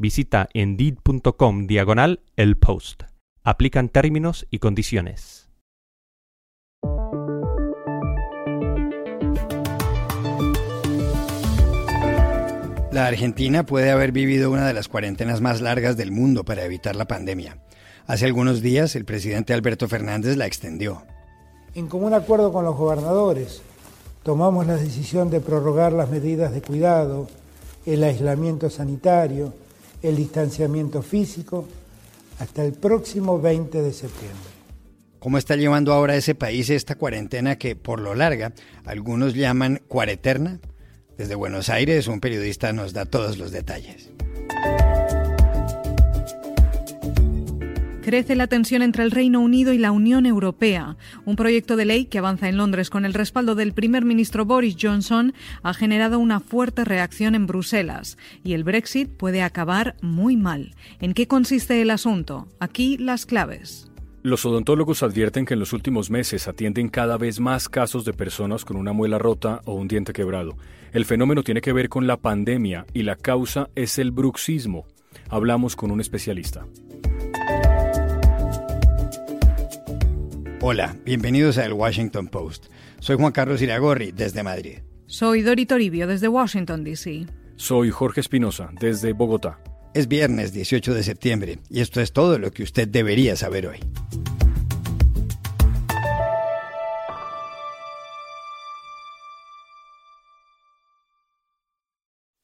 visita indeed.com diagonal el post. Aplican términos y condiciones. La Argentina puede haber vivido una de las cuarentenas más largas del mundo para evitar la pandemia. Hace algunos días el presidente Alberto Fernández la extendió. En común acuerdo con los gobernadores, tomamos la decisión de prorrogar las medidas de cuidado, el aislamiento sanitario, el distanciamiento físico hasta el próximo 20 de septiembre. ¿Cómo está llevando ahora ese país esta cuarentena que, por lo larga, algunos llaman cuareterna? Desde Buenos Aires, un periodista nos da todos los detalles. Crece la tensión entre el Reino Unido y la Unión Europea. Un proyecto de ley que avanza en Londres con el respaldo del primer ministro Boris Johnson ha generado una fuerte reacción en Bruselas y el Brexit puede acabar muy mal. ¿En qué consiste el asunto? Aquí las claves. Los odontólogos advierten que en los últimos meses atienden cada vez más casos de personas con una muela rota o un diente quebrado. El fenómeno tiene que ver con la pandemia y la causa es el bruxismo. Hablamos con un especialista. Hola, bienvenidos a El Washington Post. Soy Juan Carlos Iragorri, desde Madrid. Soy Dori Toribio, desde Washington, D.C. Soy Jorge Espinosa, desde Bogotá. Es viernes 18 de septiembre y esto es todo lo que usted debería saber hoy.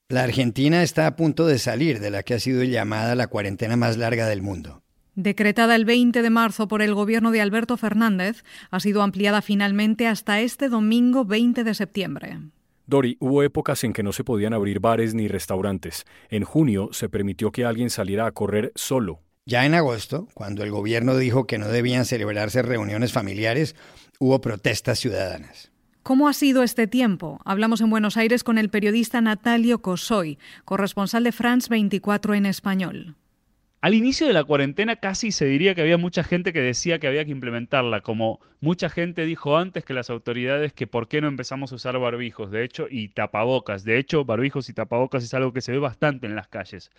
La Argentina está a punto de salir de la que ha sido llamada la cuarentena más larga del mundo. Decretada el 20 de marzo por el gobierno de Alberto Fernández, ha sido ampliada finalmente hasta este domingo 20 de septiembre. Dori, hubo épocas en que no se podían abrir bares ni restaurantes. En junio se permitió que alguien saliera a correr solo. Ya en agosto, cuando el gobierno dijo que no debían celebrarse reuniones familiares, hubo protestas ciudadanas. ¿Cómo ha sido este tiempo? Hablamos en Buenos Aires con el periodista Natalio Cosoy, corresponsal de France 24 en español. Al inicio de la cuarentena casi se diría que había mucha gente que decía que había que implementarla, como mucha gente dijo antes que las autoridades que por qué no empezamos a usar barbijos, de hecho, y tapabocas. De hecho, barbijos y tapabocas es algo que se ve bastante en las calles.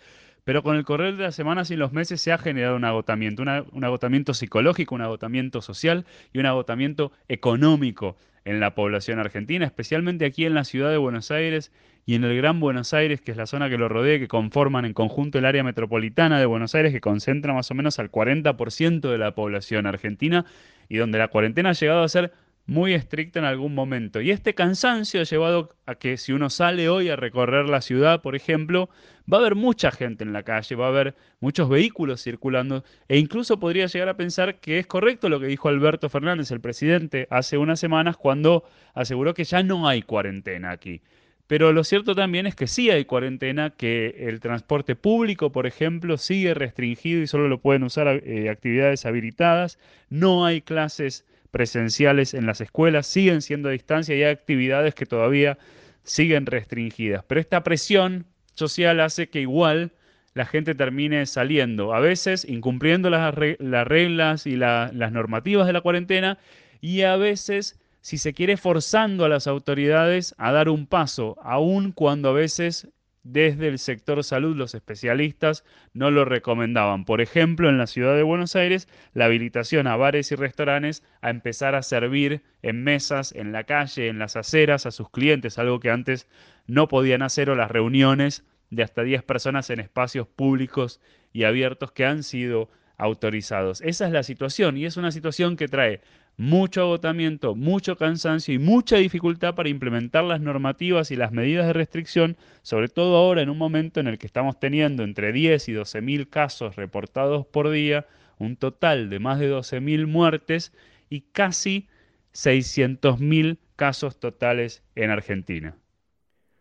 Pero con el correr de las semanas y los meses se ha generado un agotamiento, un agotamiento psicológico, un agotamiento social y un agotamiento económico en la población argentina, especialmente aquí en la ciudad de Buenos Aires y en el Gran Buenos Aires, que es la zona que lo rodea, que conforman en conjunto el área metropolitana de Buenos Aires, que concentra más o menos al 40% de la población argentina y donde la cuarentena ha llegado a ser muy estricta en algún momento. Y este cansancio ha llevado a que si uno sale hoy a recorrer la ciudad, por ejemplo, va a haber mucha gente en la calle, va a haber muchos vehículos circulando e incluso podría llegar a pensar que es correcto lo que dijo Alberto Fernández, el presidente, hace unas semanas cuando aseguró que ya no hay cuarentena aquí. Pero lo cierto también es que sí hay cuarentena, que el transporte público, por ejemplo, sigue restringido y solo lo pueden usar eh, actividades habilitadas. No hay clases presenciales en las escuelas, siguen siendo a distancia y hay actividades que todavía siguen restringidas. Pero esta presión social hace que igual la gente termine saliendo, a veces incumpliendo las, reglas y las normativas de la cuarentena y a veces si se quiere forzando a las autoridades a dar un paso, aun cuando a veces desde el sector salud los especialistas no lo recomendaban. Por ejemplo, en la ciudad de Buenos Aires, la habilitación a bares y restaurantes a empezar a servir en mesas, en la calle, en las aceras a sus clientes, algo que antes no podían hacer, o las reuniones de hasta 10 personas en espacios públicos y abiertos que han sido autorizados. Esa es la situación y es una situación que trae mucho agotamiento, mucho cansancio y mucha dificultad para implementar las normativas y las medidas de restricción, sobre todo ahora en un momento en el que estamos teniendo entre 10 y 12 mil casos reportados por día, un total de más de 12 mil muertes y casi 600 mil casos totales en Argentina.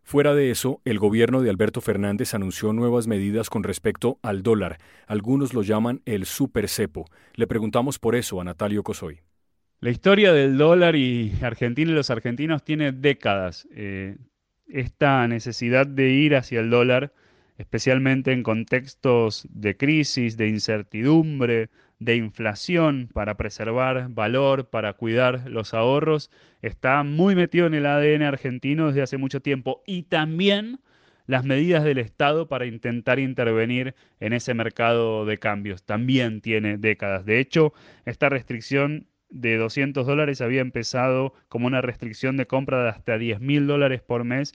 Fuera de eso, el gobierno de Alberto Fernández anunció nuevas medidas con respecto al dólar. Algunos lo llaman el supercepo. Le preguntamos por eso a Natalio Cosoy. La historia del dólar y Argentina y los argentinos tiene décadas. Eh, esta necesidad de ir hacia el dólar, especialmente en contextos de crisis, de incertidumbre, de inflación para preservar valor, para cuidar los ahorros, está muy metido en el ADN argentino desde hace mucho tiempo y también las medidas del Estado para intentar intervenir en ese mercado de cambios. También tiene décadas. De hecho, esta restricción de 200 dólares había empezado como una restricción de compra de hasta 10 mil dólares por mes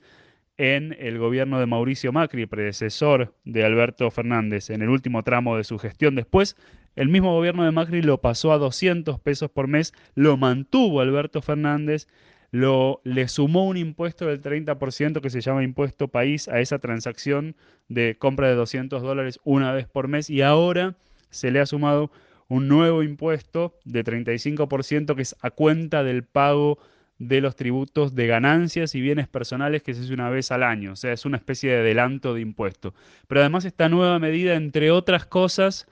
en el gobierno de Mauricio Macri, predecesor de Alberto Fernández, en el último tramo de su gestión. Después el mismo gobierno de Macri lo pasó a 200 pesos por mes, lo mantuvo Alberto Fernández, lo, le sumó un impuesto del 30% que se llama impuesto país a esa transacción de compra de 200 dólares una vez por mes y ahora se le ha sumado un nuevo impuesto de 35% que es a cuenta del pago de los tributos de ganancias y bienes personales que se hace una vez al año, o sea, es una especie de adelanto de impuesto. Pero además esta nueva medida, entre otras cosas,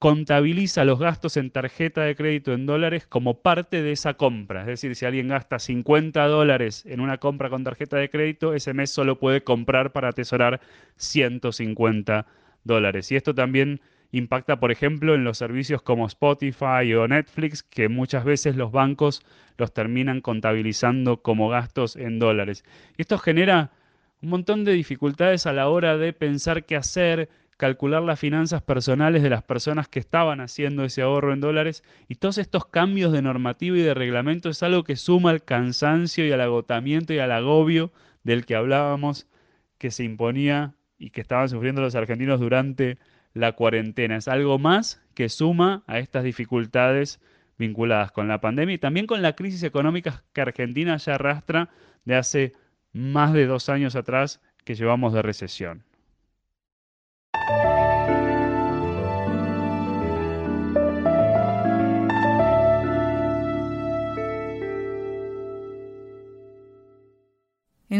contabiliza los gastos en tarjeta de crédito en dólares como parte de esa compra. Es decir, si alguien gasta 50 dólares en una compra con tarjeta de crédito, ese mes solo puede comprar para atesorar 150 dólares. Y esto también impacta, por ejemplo, en los servicios como Spotify o Netflix, que muchas veces los bancos los terminan contabilizando como gastos en dólares. Y esto genera un montón de dificultades a la hora de pensar qué hacer, calcular las finanzas personales de las personas que estaban haciendo ese ahorro en dólares y todos estos cambios de normativa y de reglamento es algo que suma al cansancio y al agotamiento y al agobio del que hablábamos que se imponía y que estaban sufriendo los argentinos durante la cuarentena. Es algo más que suma a estas dificultades vinculadas con la pandemia y también con la crisis económica que Argentina ya arrastra de hace más de dos años atrás que llevamos de recesión.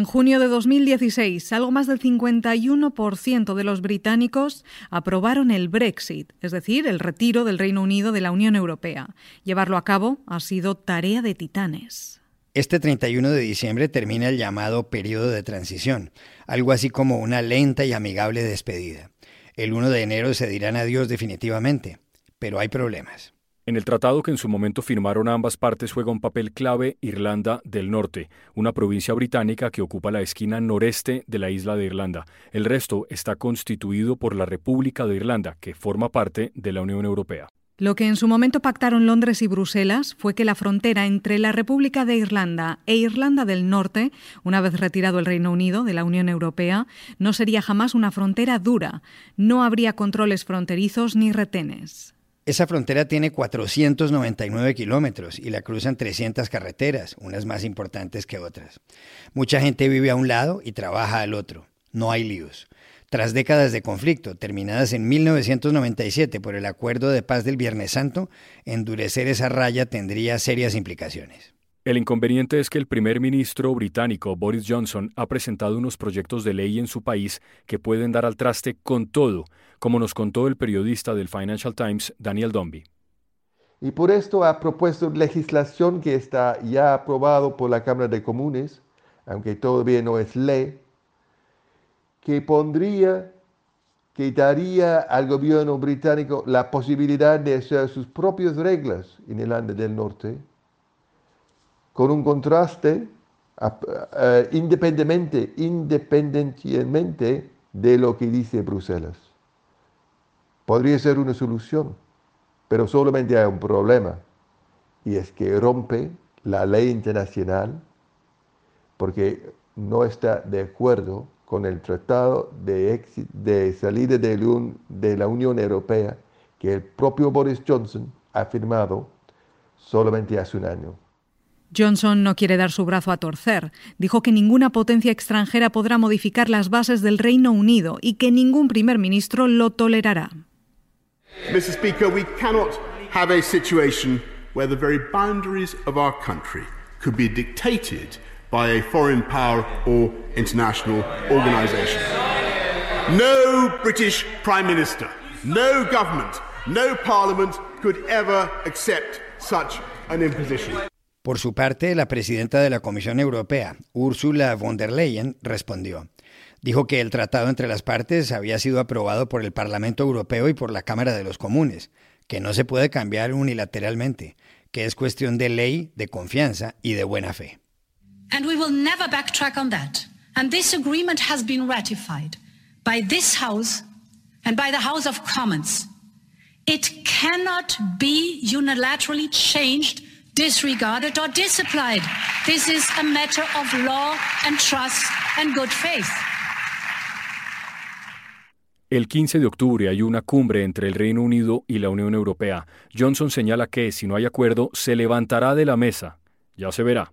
En junio de 2016, algo más del 51% de los británicos aprobaron el Brexit, es decir, el retiro del Reino Unido de la Unión Europea. Llevarlo a cabo ha sido tarea de titanes. Este 31 de diciembre termina el llamado periodo de transición, algo así como una lenta y amigable despedida. El 1 de enero se dirán adiós definitivamente, pero hay problemas. En el tratado que en su momento firmaron ambas partes juega un papel clave Irlanda del Norte, una provincia británica que ocupa la esquina noreste de la isla de Irlanda. El resto está constituido por la República de Irlanda, que forma parte de la Unión Europea. Lo que en su momento pactaron Londres y Bruselas fue que la frontera entre la República de Irlanda e Irlanda del Norte, una vez retirado el Reino Unido de la Unión Europea, no sería jamás una frontera dura. No habría controles fronterizos ni retenes. Esa frontera tiene 499 kilómetros y la cruzan 300 carreteras, unas más importantes que otras. Mucha gente vive a un lado y trabaja al otro. No hay líos. Tras décadas de conflicto, terminadas en 1997 por el Acuerdo de Paz del Viernes Santo, endurecer esa raya tendría serias implicaciones. El inconveniente es que el primer ministro británico Boris Johnson ha presentado unos proyectos de ley en su país que pueden dar al traste con todo, como nos contó el periodista del Financial Times, Daniel Dombey. Y por esto ha propuesto legislación que está ya aprobado por la Cámara de Comunes, aunque todavía no es ley, que pondría, que daría al gobierno británico la posibilidad de hacer sus propias reglas en Irlanda del Norte con un contraste uh, independientemente, independientemente de lo que dice Bruselas. Podría ser una solución, pero solamente hay un problema, y es que rompe la ley internacional porque no está de acuerdo con el tratado de, de salida de la Unión Europea que el propio Boris Johnson ha firmado solamente hace un año. Johnson no quiere dar su brazo a torcer. Dijo que ninguna potencia extranjera podrá modificar las bases del Reino Unido y que ningún primer ministro lo tolerará. Mr. Speaker, we cannot have a situation where the very boundaries of our country could be dictated by a foreign power or international organization. No British Prime Minister, no government, no parliament could ever accept such an imposition. Por su parte, la presidenta de la Comisión Europea, Ursula von der Leyen, respondió. Dijo que el tratado entre las partes había sido aprobado por el Parlamento Europeo y por la Cámara de los Comunes, que no se puede cambiar unilateralmente, que es cuestión de ley, de confianza y de buena fe. And we will never backtrack on that. And this agreement has been ratified by this House and by the House of Commons. It cannot be unilaterally changed, disregarded, or disapplied. This is a matter of law and trust and good faith. El 15 de octubre hay una cumbre entre el Reino Unido y la Unión Europea. Johnson señala que, si no hay acuerdo, se levantará de la mesa. Ya se verá.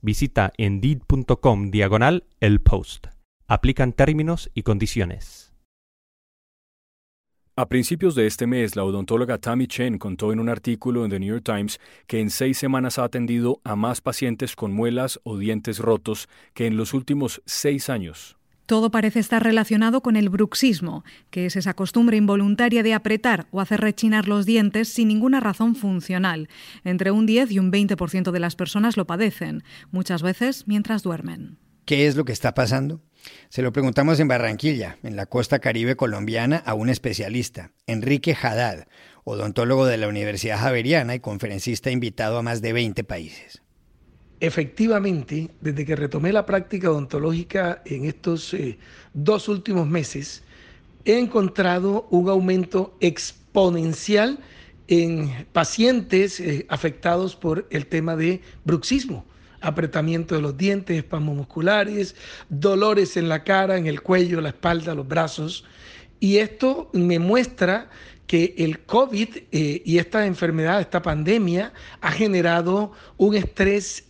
Visita indeed.com diagonal el post. Aplican términos y condiciones. A principios de este mes, la odontóloga Tammy Chen contó en un artículo en The New York Times que en seis semanas ha atendido a más pacientes con muelas o dientes rotos que en los últimos seis años. Todo parece estar relacionado con el bruxismo, que es esa costumbre involuntaria de apretar o hacer rechinar los dientes sin ninguna razón funcional. Entre un 10 y un 20% de las personas lo padecen, muchas veces mientras duermen. ¿Qué es lo que está pasando? Se lo preguntamos en Barranquilla, en la costa caribe colombiana, a un especialista, Enrique Haddad, odontólogo de la Universidad Javeriana y conferencista invitado a más de 20 países. Efectivamente, desde que retomé la práctica odontológica en estos eh, dos últimos meses, he encontrado un aumento exponencial en pacientes eh, afectados por el tema de bruxismo apretamiento de los dientes, espasmos musculares, dolores en la cara, en el cuello, la espalda, los brazos. Y esto me muestra que el COVID eh, y esta enfermedad, esta pandemia, ha generado un estrés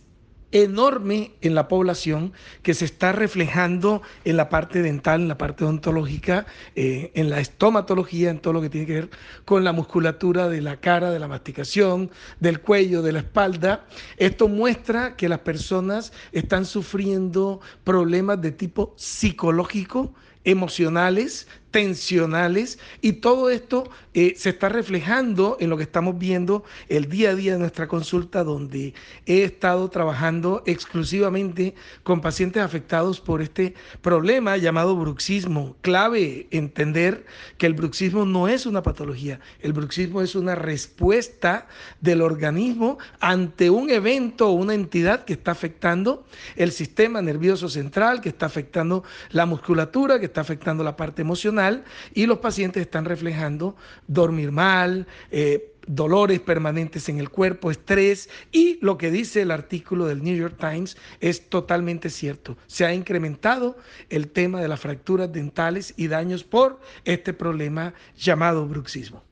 enorme en la población que se está reflejando en la parte dental, en la parte odontológica, eh, en la estomatología, en todo lo que tiene que ver con la musculatura de la cara, de la masticación, del cuello, de la espalda. Esto muestra que las personas están sufriendo problemas de tipo psicológico, emocionales, tensionales y todo esto eh, se está reflejando en lo que estamos viendo el día a día de nuestra consulta donde he estado trabajando exclusivamente con pacientes afectados por este problema llamado bruxismo. Clave entender que el bruxismo no es una patología, el bruxismo es una respuesta del organismo ante un evento o una entidad que está afectando el sistema nervioso central, que está afectando la musculatura, que está afectando la parte emocional y los pacientes están reflejando dormir mal, eh, dolores permanentes en el cuerpo, estrés y lo que dice el artículo del New York Times es totalmente cierto. Se ha incrementado el tema de las fracturas dentales y daños por este problema llamado bruxismo.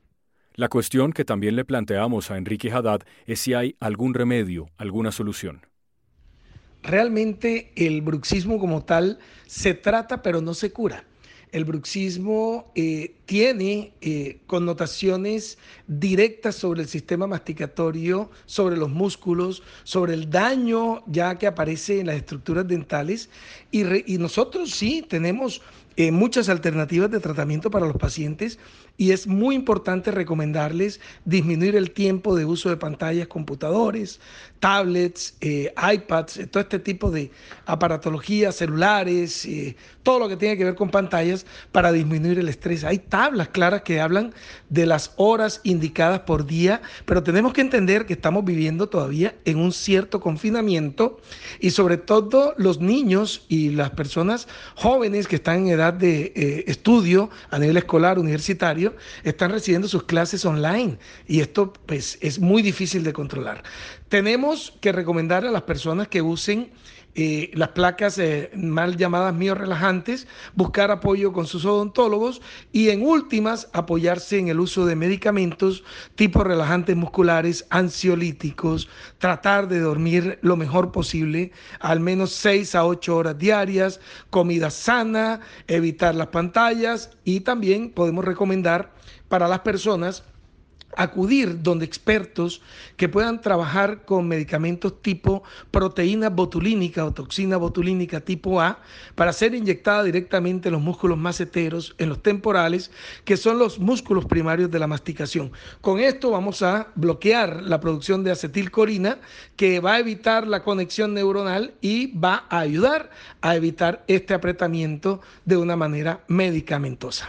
La cuestión que también le planteamos a Enrique Haddad es si hay algún remedio, alguna solución. Realmente el bruxismo como tal se trata pero no se cura. El bruxismo eh, tiene eh, connotaciones directas sobre el sistema masticatorio, sobre los músculos, sobre el daño ya que aparece en las estructuras dentales. Y, y nosotros sí tenemos eh, muchas alternativas de tratamiento para los pacientes y es muy importante recomendarles disminuir el tiempo de uso de pantallas, computadores, tablets, eh, iPads, eh, todo este tipo de aparatología, celulares, todo lo que tiene que ver con pantallas para disminuir el estrés. Hay tablas claras que hablan de las horas indicadas por día, pero tenemos que entender que estamos viviendo todavía en un cierto confinamiento y sobre todo los niños y las personas jóvenes que están en edad de eh, estudio a nivel escolar, universitario, están recibiendo sus clases online y esto pues es muy difícil de controlar. Tenemos que recomendar a las personas que usen las placas eh, mal llamadas relajantes, buscar apoyo con sus odontólogos y en últimas apoyarse en el uso de medicamentos tipo relajantes musculares, ansiolíticos, tratar de dormir lo mejor posible, al menos 6 a 8 horas diarias, comida sana, evitar las pantallas y también podemos recomendar para las personas acudir donde expertos que puedan trabajar con medicamentos tipo proteína botulínica o toxina botulínica tipo A para ser inyectada directamente en los músculos maceteros, en los temporales, que son los músculos primarios de la masticación. Con esto vamos a bloquear la producción de acetilcolina que va a evitar la conexión neuronal y va a ayudar a evitar este apretamiento de una manera medicamentosa.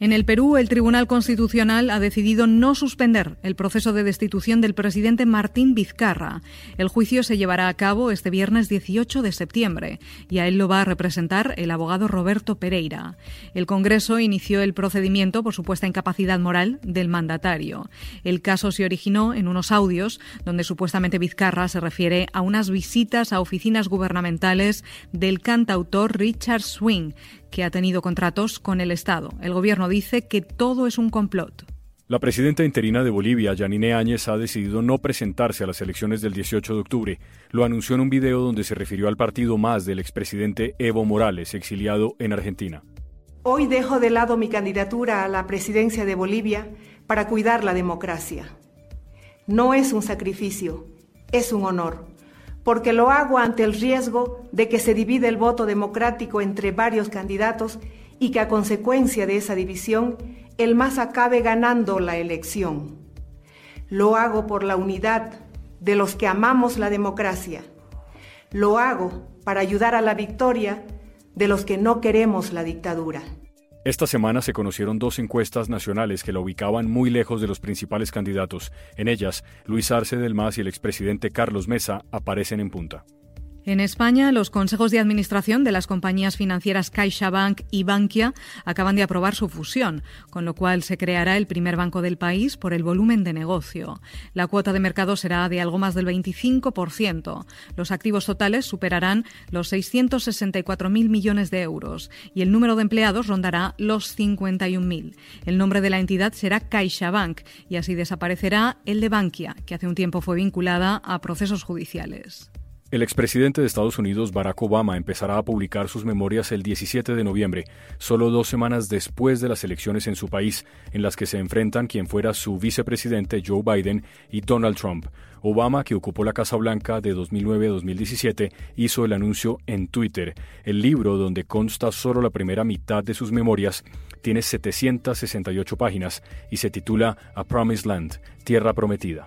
En el Perú, el Tribunal Constitucional ha decidido no suspender el proceso de destitución del presidente Martín Vizcarra. El juicio se llevará a cabo este viernes 18 de septiembre y a él lo va a representar el abogado Roberto Pereira. El Congreso inició el procedimiento por supuesta incapacidad moral del mandatario. El caso se originó en unos audios donde supuestamente Vizcarra se refiere a unas visitas a oficinas gubernamentales del cantautor Richard Swing, que ha tenido contratos con el Estado. El gobierno dice que todo es un complot. La presidenta interina de Bolivia, Yanine Áñez, ha decidido no presentarse a las elecciones del 18 de octubre. Lo anunció en un video donde se refirió al partido más del expresidente Evo Morales, exiliado en Argentina. Hoy dejo de lado mi candidatura a la presidencia de Bolivia para cuidar la democracia. No es un sacrificio, es un honor porque lo hago ante el riesgo de que se divide el voto democrático entre varios candidatos y que a consecuencia de esa división el más acabe ganando la elección. Lo hago por la unidad de los que amamos la democracia. Lo hago para ayudar a la victoria de los que no queremos la dictadura. Esta semana se conocieron dos encuestas nacionales que la ubicaban muy lejos de los principales candidatos. En ellas, Luis Arce del MAS y el expresidente Carlos Mesa aparecen en punta. En España, los consejos de administración de las compañías financieras CaixaBank y Bankia acaban de aprobar su fusión, con lo cual se creará el primer banco del país por el volumen de negocio. La cuota de mercado será de algo más del 25%. Los activos totales superarán los 664.000 millones de euros y el número de empleados rondará los 51.000. El nombre de la entidad será CaixaBank y así desaparecerá el de Bankia, que hace un tiempo fue vinculada a procesos judiciales. El expresidente de Estados Unidos, Barack Obama, empezará a publicar sus memorias el 17 de noviembre, solo dos semanas después de las elecciones en su país, en las que se enfrentan quien fuera su vicepresidente Joe Biden y Donald Trump. Obama, que ocupó la Casa Blanca de 2009 a 2017, hizo el anuncio en Twitter. El libro, donde consta solo la primera mitad de sus memorias, tiene 768 páginas y se titula A Promised Land, Tierra Prometida.